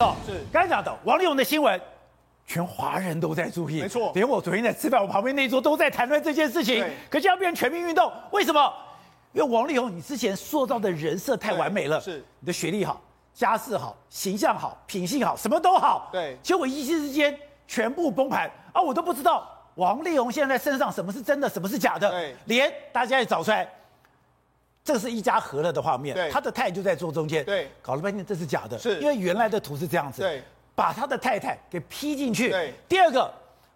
哦，是刚才讲的王力宏的新闻，全华人都在注意，没错。连我昨天在吃饭，我旁边那一桌都在谈论这件事情。可是要变成全民运动，为什么？因为王力宏，你之前塑造的人设太完美了，是你的学历好，家世好，形象好，品性好，什么都好。对。结果一夕之间全部崩盘啊！我都不知道王力宏现在在身上什么是真的，什么是假的。对。连大家也找出来。这是一家和乐的画面，他的太太就在桌中间，对，搞了半天这是假的，是，因为原来的图是这样子，对，把他的太太给劈进去，对。第二个，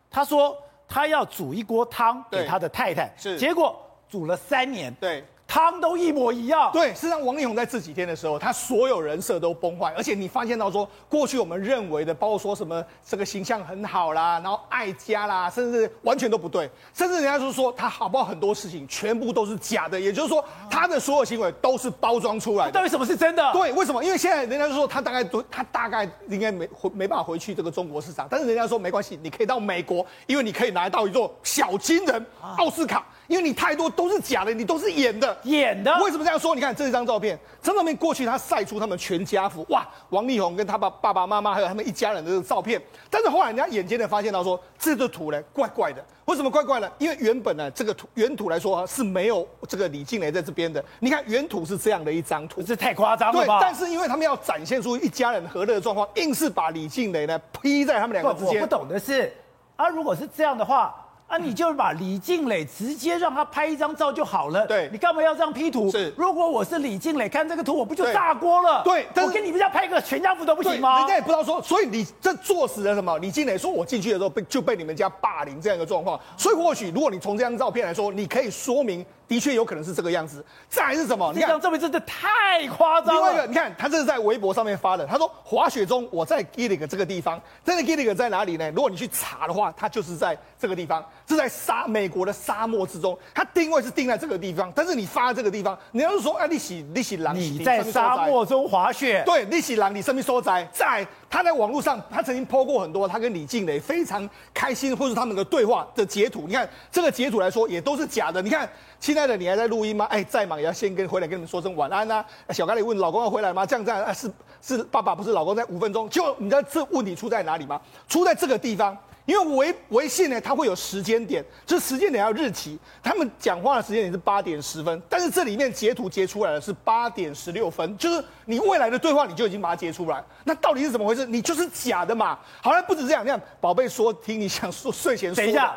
他说他要煮一锅汤给他的太太，是，结果煮了三年，对。汤都一模一样。对，事实上，王力宏在这几天的时候，他所有人设都崩坏，而且你发现到说，过去我们认为的，包括说什么这个形象很好啦，然后爱家啦，甚至完全都不对，甚至人家就说他好不好很多事情全部都是假的，也就是说他的所有行为都是包装出来的。到底什么是真的？对，为什么？因为现在人家就说他大概都，他大概应该没回没办法回去这个中国市场，但是人家说没关系，你可以到美国，因为你可以拿到一座小金人奥斯卡。因为你太多都是假的，你都是演的，演的。为什么这样说？你看这张照片，这照片过去他晒出他们全家福，哇，王力宏跟他爸爸爸妈妈还有他们一家人的照片。但是后来人家眼尖的发现到说，这个图呢怪怪的。为什么怪怪呢？因为原本呢这个图原图来说是没有这个李静蕾在这边的。你看原图是这样的一张图，这太夸张了吧？对，但是因为他们要展现出一家人和乐的状况，硬是把李静蕾呢披在他们两个之间。我不懂的是，啊，如果是这样的话。啊，你就把李静蕾直接让他拍一张照就好了。对，你干嘛要这样 P 图？是，如果我是李静蕾，看这个图我不就炸锅了？对，但我给你们家拍个全家福都不行吗？人家也不知道说，所以你这作死了什么？李静蕾说，我进去的时候被就被你们家霸凌这样一个状况。所以或许如果你从这张照片来说，你可以说明。的确有可能是这个样子。再来是什么？你看，这张照片真的太夸张了。另外一个，你看他这是在微博上面发的。他说滑雪中我在 Gillig 这个地方，真的 Gillig 在哪里呢？如果你去查的话，它就是在这个地方，是在沙美国的沙漠之中。它定位是定在这个地方，但是你发这个地方，你要是说哎，你是你是狼，你在沙漠中滑雪，对，你是狼，你身边所在。在他在网络上，他曾经 po 过很多他跟李静蕾非常开心，或是他们的对话的截图。你看这个截图来说，也都是假的。你看。亲爱的，你还在录音吗？哎，再忙也要先跟回来跟你们说声晚安呐、啊。小咖喱问老公要回来吗？这样这样啊，是是爸爸不是老公，在五分钟。就你知道这问题出在哪里吗？出在这个地方，因为微微信呢，它会有时间点，这时间点要日期。他们讲话的时间点是八点十分，但是这里面截图截出来的是八点十六分，就是你未来的对话你就已经把它截出来。那到底是怎么回事？你就是假的嘛？好了，不止这样，这样宝贝说听你想说睡前说。等一下，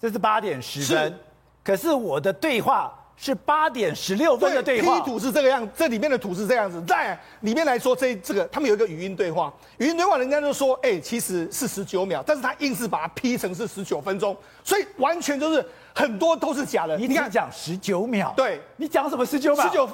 这是八点十分。可是我的对话是八点十六分的对话，对，P 图是这个样，这里面的图是这样子，在里面来说，这这个他们有一个语音对话，语音对话人家就说，哎、欸，其实是十九秒，但是他硬是把它 P 成是十九分钟，所以完全就是很多都是假的。你看讲十九秒，对，你讲什么十九秒？十九。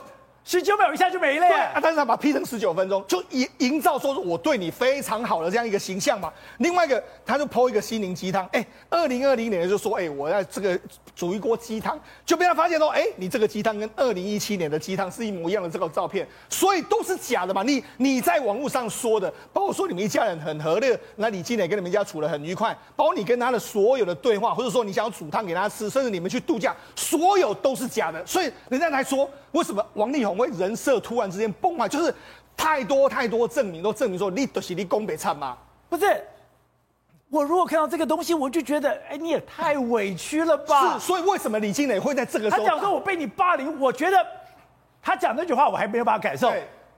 十九秒一下就没了对，啊！但是他把它 P 成十九分钟，就营营造说是我对你非常好的这样一个形象嘛。另外一个，他就 po 一个心灵鸡汤，哎，二零二零年就说，哎，我要这个煮一锅鸡汤，就被他发现说，哎，你这个鸡汤跟二零一七年的鸡汤是一模一样的这个照片，所以都是假的嘛。你你在网络上说的，包括说你们一家人很和乐，那李靓蕾跟你们家处得很愉快，包括你跟他的所有的对话，或者说你想要煮汤给他吃，甚至你们去度假，所有都是假的。所以人家来说，为什么王力宏会人设突然之间崩坏？就是太多太多证明，都证明说你都是你宫北灿吗？不是，我如果看到这个东西，我就觉得，哎，你也太委屈了吧？是，所以为什么李金磊会在这个时候？他讲说我被你霸凌，我觉得他讲那句话我还没有办法感受。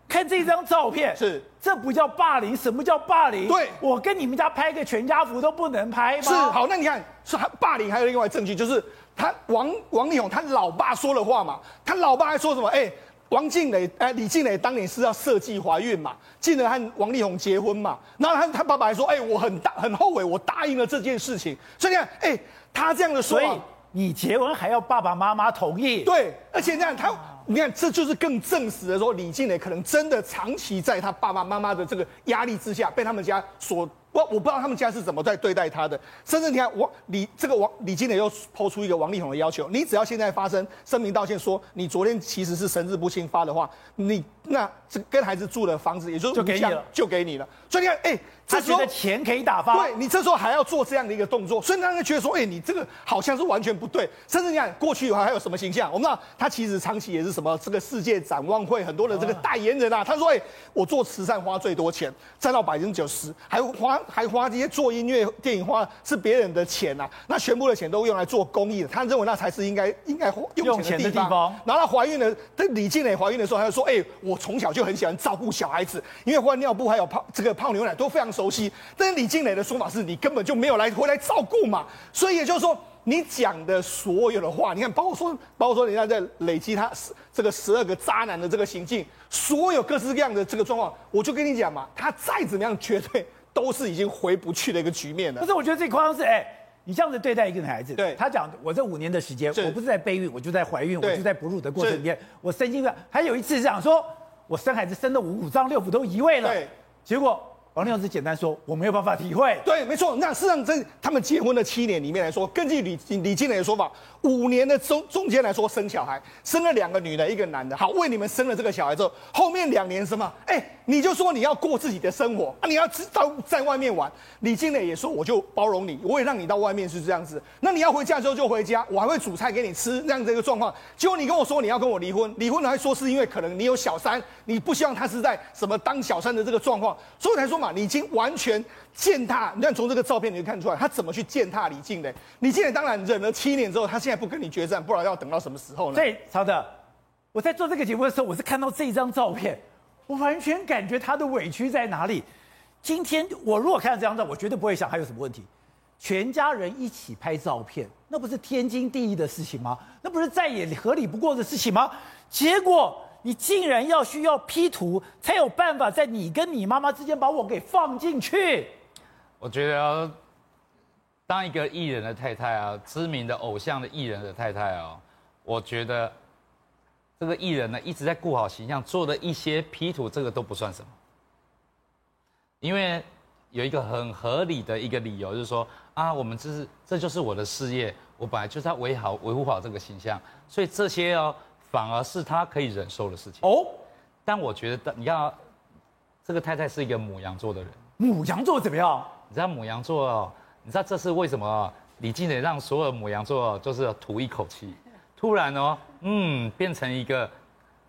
看这张照片，是这不叫霸凌，什么叫霸凌？对，我跟你们家拍个全家福都不能拍吗？是，好，那你看，是他霸凌还有另外证据就是。他王王力宏他老爸说了话嘛？他老爸还说什么？哎、欸，王静蕾哎，李静蕾当年是要设计怀孕嘛，进而和王力宏结婚嘛。然后他他爸爸还说，哎、欸，我很大很后悔，我答应了这件事情。所以你看，哎、欸，他这样的说，所以你结婚还要爸爸妈妈同意？对，而且这样他。你看，这就是更证实了说，李静蕾可能真的长期在他爸爸妈妈的这个压力之下，被他们家所我我不知道他们家是怎么在对待他的，甚至你看王李这个王李金磊又抛出一个王力宏的要求，你只要现在发声声明道歉，说你昨天其实是神志不清发的话，你那这跟孩子住的房子，也就是就给你了，就给你了。所以你看，哎、欸，他觉得钱可以打发，对你这时候还要做这样的一个动作，所以让人觉得说，哎、欸，你这个好像是完全不对。甚至你看过去的话还有什么形象？我们知道他其实长期也是什么这个世界展望会很多的这个代言人啊。他说，哎、欸，我做慈善花最多钱，占到百分之九十，还花还花这些做音乐电影花是别人的钱呐、啊，那全部的钱都用来做公益的。他认为那才是应该应该用钱的地方。然后他怀孕了，这李静蕾怀孕的时候，他就说，哎、欸，我从小就很喜欢照顾小孩子，因为换尿布还有泡这个泡牛奶都非常。熟悉，但是李静磊的说法是你根本就没有来回来照顾嘛，所以也就是说，你讲的所有的话，你看，包括说，包括说人家在累积他这个十二个渣男的这个行径，所有各式各样的这个状况，我就跟你讲嘛，他再怎么样，绝对都是已经回不去的一个局面了。可是我觉得最夸张是，哎、欸，你这样子对待一个女孩子，对。他讲，我这五年的时间，我不是在备孕，我就在怀孕，我就在哺乳的过程里面，我生经还有一次是讲说，我生孩子生的五脏六腑都移位了，对，结果。王力宏只简单说，我没有办法体会。对，没错。那事实上，在他们结婚的七年里面来说，根据李李金磊的说法，五年的中中间来说生小孩，生了两个女的，一个男的。好，为你们生了这个小孩之后，后面两年什么？哎，你就说你要过自己的生活啊，你要知道在外面玩。李金磊也说，我就包容你，我也让你到外面是这样子。那你要回家之后就回家，我还会煮菜给你吃，这样子一个状况。结果你跟我说你要跟我离婚，离婚了还说是因为可能你有小三，你不希望他是在什么当小三的这个状况，所以才说嘛，你已经完全。践踏，你看从这个照片你就看出来，他怎么去践踏李静的。李静当然忍了七年之后，他现在不跟你决战，不然要等到什么时候呢？对，曹德，我在做这个节目的时候，我是看到这张照片，我完全感觉他的委屈在哪里。今天我如果看到这张照，我绝对不会想还有什么问题。全家人一起拍照片，那不是天经地义的事情吗？那不是再也合理不过的事情吗？结果。你竟然要需要 P 图才有办法在你跟你妈妈之间把我给放进去？我觉得当一个艺人的太太啊，知名的偶像的艺人的太太啊，我觉得这个艺人呢一直在顾好形象，做的一些 P 图，这个都不算什么。因为有一个很合理的一个理由，就是说啊，我们这是这就是我的事业，我本来就是要维好维护好这个形象，所以这些哦。反而是他可以忍受的事情哦，但我觉得，你看，这个太太是一个母羊座的人。母羊座怎么样？你知道母羊座，你知道这是为什么？李静蕾让所有母羊座就是吐一口气，突然哦，嗯，变成一个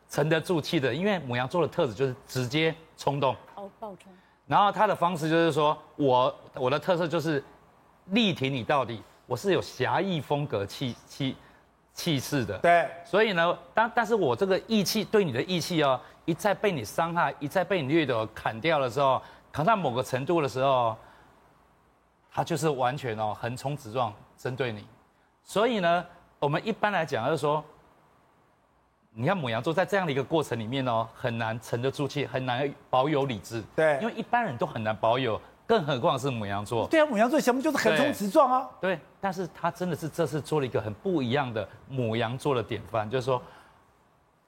沉得住气的，因为母羊座的特质就是直接冲动，哦，爆冲。然后他的方式就是说，我我的特色就是力挺你到底，我是有侠义风格气气。气势的，对，所以呢，但但是我这个义气对你的义气哦，一再被你伤害，一再被你掠夺砍掉的时候，砍到某个程度的时候，他就是完全哦横冲直撞针对你，所以呢，我们一般来讲就是说，你看母羊座在这样的一个过程里面哦，很难沉得住气，很难保有理智，对，因为一般人都很难保有。更何况是母羊座，对啊，母羊座项目就是横冲直撞啊。对，但是他真的是这次做了一个很不一样的母羊座的典范，就是说，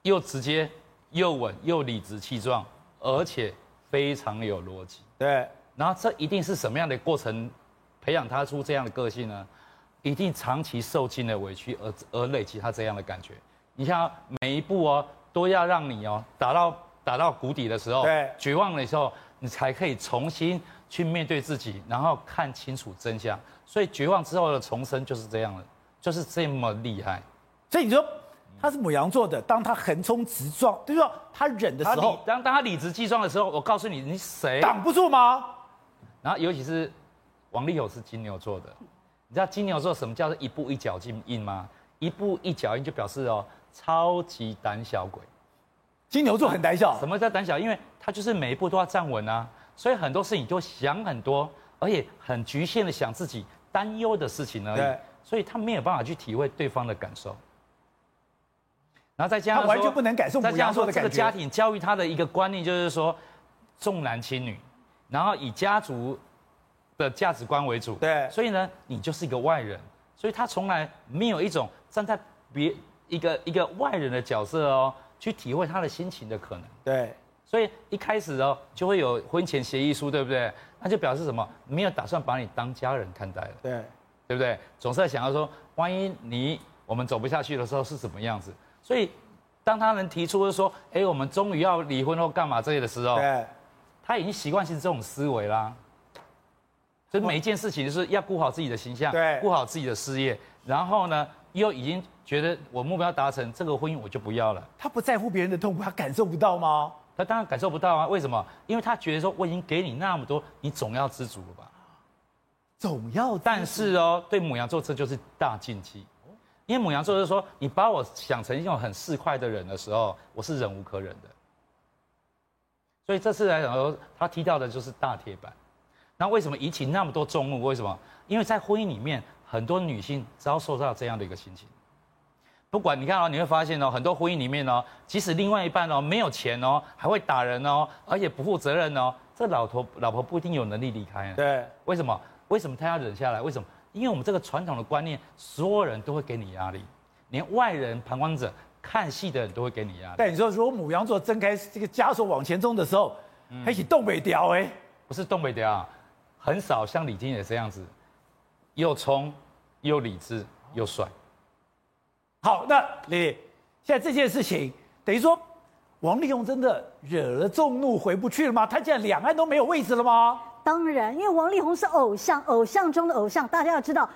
又直接又稳又理直气壮，而且非常有逻辑。对，然后这一定是什么样的过程培养他出这样的个性呢？一定长期受尽了委屈而而累积他这样的感觉。你像每一步哦，都要让你哦打到打到谷底的时候，对，绝望的时候，你才可以重新。去面对自己，然后看清楚真相。所以绝望之后的重生就是这样了，就是这么厉害。所以你说他是母羊座的，当他横冲直撞，就是说他忍的时候，当当他理直气壮的时候，我告诉你，你谁挡不住吗？然后尤其是王力宏是金牛座的，你知道金牛座什么叫做一步一脚印吗？一步一脚印就表示哦，超级胆小鬼。金牛座很胆小。什么叫胆小？因为他就是每一步都要站稳啊。所以很多事情就想很多，而且很局限的想自己担忧的事情而已。对。所以他没有办法去体会对方的感受。然后再加上他完全不能感受牡羊座的感觉。这个家庭教育他的一个观念就是说重男轻女，然后以家族的价值观为主。对。所以呢，你就是一个外人，所以他从来没有一种站在别一个一个外人的角色哦，去体会他的心情的可能。对。所以一开始哦，就会有婚前协议书，对不对？那就表示什么？没有打算把你当家人看待了，对，对不对？总是在想要说，万一你我们走不下去的时候是什么样子？所以，当他能提出说，哎，我们终于要离婚或干嘛这些的时候，对，他已经习惯性这种思维啦。所以每一件事情就是要顾好自己的形象，对，顾好自己的事业，然后呢，又已经觉得我目标达成，这个婚姻我就不要了。他不在乎别人的痛苦，他感受不到吗？他当然感受不到啊！为什么？因为他觉得说我已经给你那么多，你总要知足了吧？总要。但是哦，对母羊座这就是大禁忌，因为母羊座就是说，你把我想成一种很市侩的人的时候，我是忍无可忍的。所以这次来讲说，他踢到的就是大铁板。那为什么引起那么多众怒？为什么？因为在婚姻里面，很多女性遭受到这样的一个心情。不管你看哦，你会发现哦，很多婚姻里面哦，即使另外一半哦没有钱哦，还会打人哦，而且不负责任哦，这老头老婆不一定有能力离开。对，为什么？为什么他要忍下来？为什么？因为我们这个传统的观念，所有人都会给你压力，连外人旁观者看戏的人都会给你压力。但你说，如果母羊座睁开这个枷锁往前冲的时候，还是东北调哎，不是东北调啊。很少像李金也这样子，又冲又理智又帅。好，那李丽，现在这件事情等于说，王力宏真的惹了众怒回不去了吗？他现在两岸都没有位置了吗？当然，因为王力宏是偶像，偶像中的偶像，大家要知道，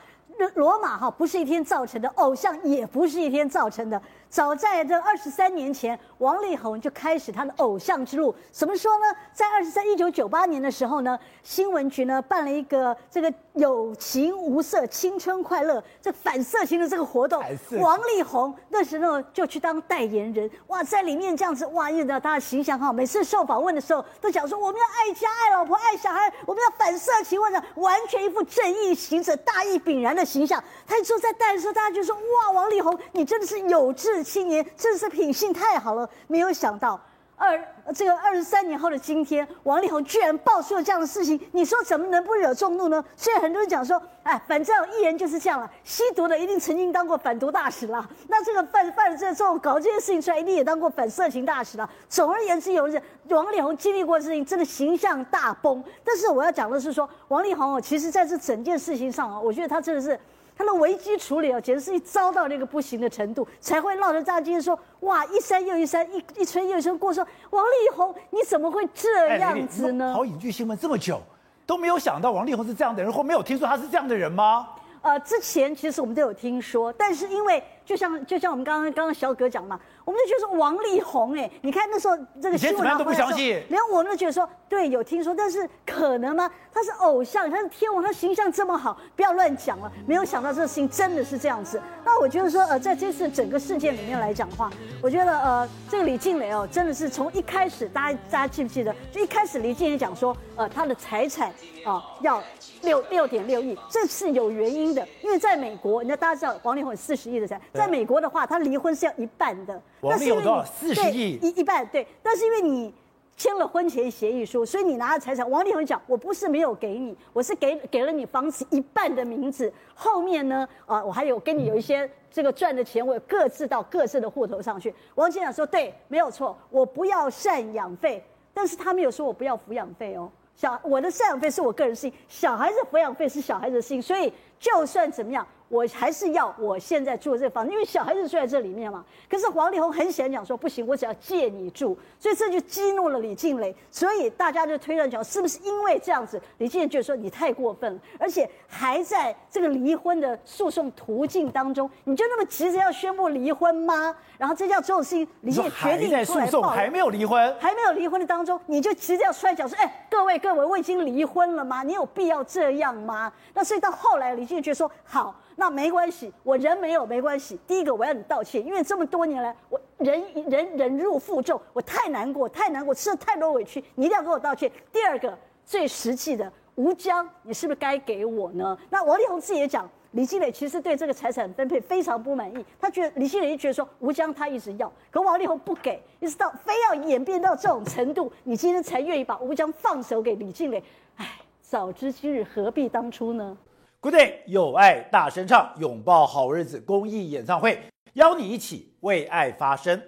罗马哈不是一天造成的，偶像也不是一天造成的。早在这二十三年前，王力宏就开始他的偶像之路。怎么说呢？在二十三一九九八年的时候呢，新闻局呢办了一个这个有情无色、青春快乐这反色情的这个活动。王力宏那时候就去当代言人，哇，在里面这样子，哇，因为他的形象哈，每次受访问的时候都讲说我们要爱家、爱老婆、爱小孩，我们要反色情，或者完全一副正义行者、大义凛然的形象。他一说在代的时候，大家就说哇，王力宏你真的是有志。青年真是品性太好了，没有想到二这个二十三年后的今天，王力宏居然爆出了这样的事情，你说怎么能不惹众怒呢？所以很多人讲说，哎，反正艺人就是这样了，吸毒的一定曾经当过反毒大使了，那这个犯犯了这这种搞这些事情出来，一定也当过反色情大使了。总而言之，有人王力宏经历过的事情，真的形象大崩。但是我要讲的是说，王力宏，其实在这整件事情上啊，我觉得他真的是。他的危机处理啊，简直是一糟到那个不行的程度，才会闹得大家今天说哇，一山又一山，一一村又一村过，说王力宏你怎么会这样子呢？好，影剧新闻这么久都没有想到王力宏是这样的人，或没有听说他是这样的人吗？呃，之前其实我们都有听说，但是因为就像就像我们刚刚刚刚小葛讲嘛。我们就觉得说王力宏哎，你看那时候这个新闻，都不相信。连我们都觉得说，对，有听说，但是可能吗？他是偶像，他是天王，他形象这么好，不要乱讲了。没有想到这个事情真的是这样子。那我觉得说，呃，在这次整个事件里面来讲的话，我觉得呃，这个李静蕾哦，真的是从一开始，大家大家记不记得？就一开始李静蕾讲说，呃，他的财产啊、呃、要六六点六亿，这是有原因的，因为在美国，那大家知道王力宏有四十亿的财，在美国的话，他离婚是要一半的。王力宏多少？四十亿，一一半对。但是因为你签了婚前协议书，所以你拿了财产。王力宏讲，我不是没有给你，我是给给了你房子一半的名字。后面呢，啊，我还有跟你有一些这个赚的钱，我有各自到各自的户头上去。王先生说，对，没有错，我不要赡养费，但是他没有说我不要抚养费哦。小我的赡养费是我个人事情，小孩子抚养费是小孩子的事情，所以就算怎么样。我还是要我现在住的这个房子，因为小孩子住在这里面嘛。可是王力宏很显然讲说不行，我只要借你住，所以这就激怒了李静蕾。所以大家就推断讲，是不是因为这样子，李静蕾觉得说你太过分了，而且还在这个离婚的诉讼途径当中，你就那么急着要宣布离婚吗？然后这叫这种事情，李靓蕾决定出来报，还没有离婚，还没有离婚的当中，你就急着要出来讲说，哎，各位各位，我已经离婚了吗？你有必要这样吗？那所以到后来，李静蕾觉得说好。那没关系，我人没有没关系。第一个我要你道歉，因为这么多年来我忍忍忍辱负重，我太难过太难过，吃了太多委屈，你一定要跟我道歉。第二个最实际的，吴江，你是不是该给我呢？那王力宏自己也讲，李靓蕾其实对这个财产分配非常不满意，他觉得李靓蕾觉得说吴江他一直要，可王力宏不给，一直到非要演变到这种程度，你今天才愿意把吴江放手给李靓蕾。哎，早知今日何必当初呢？Good day，有爱大声唱，拥抱好日子公益演唱会，邀你一起为爱发声。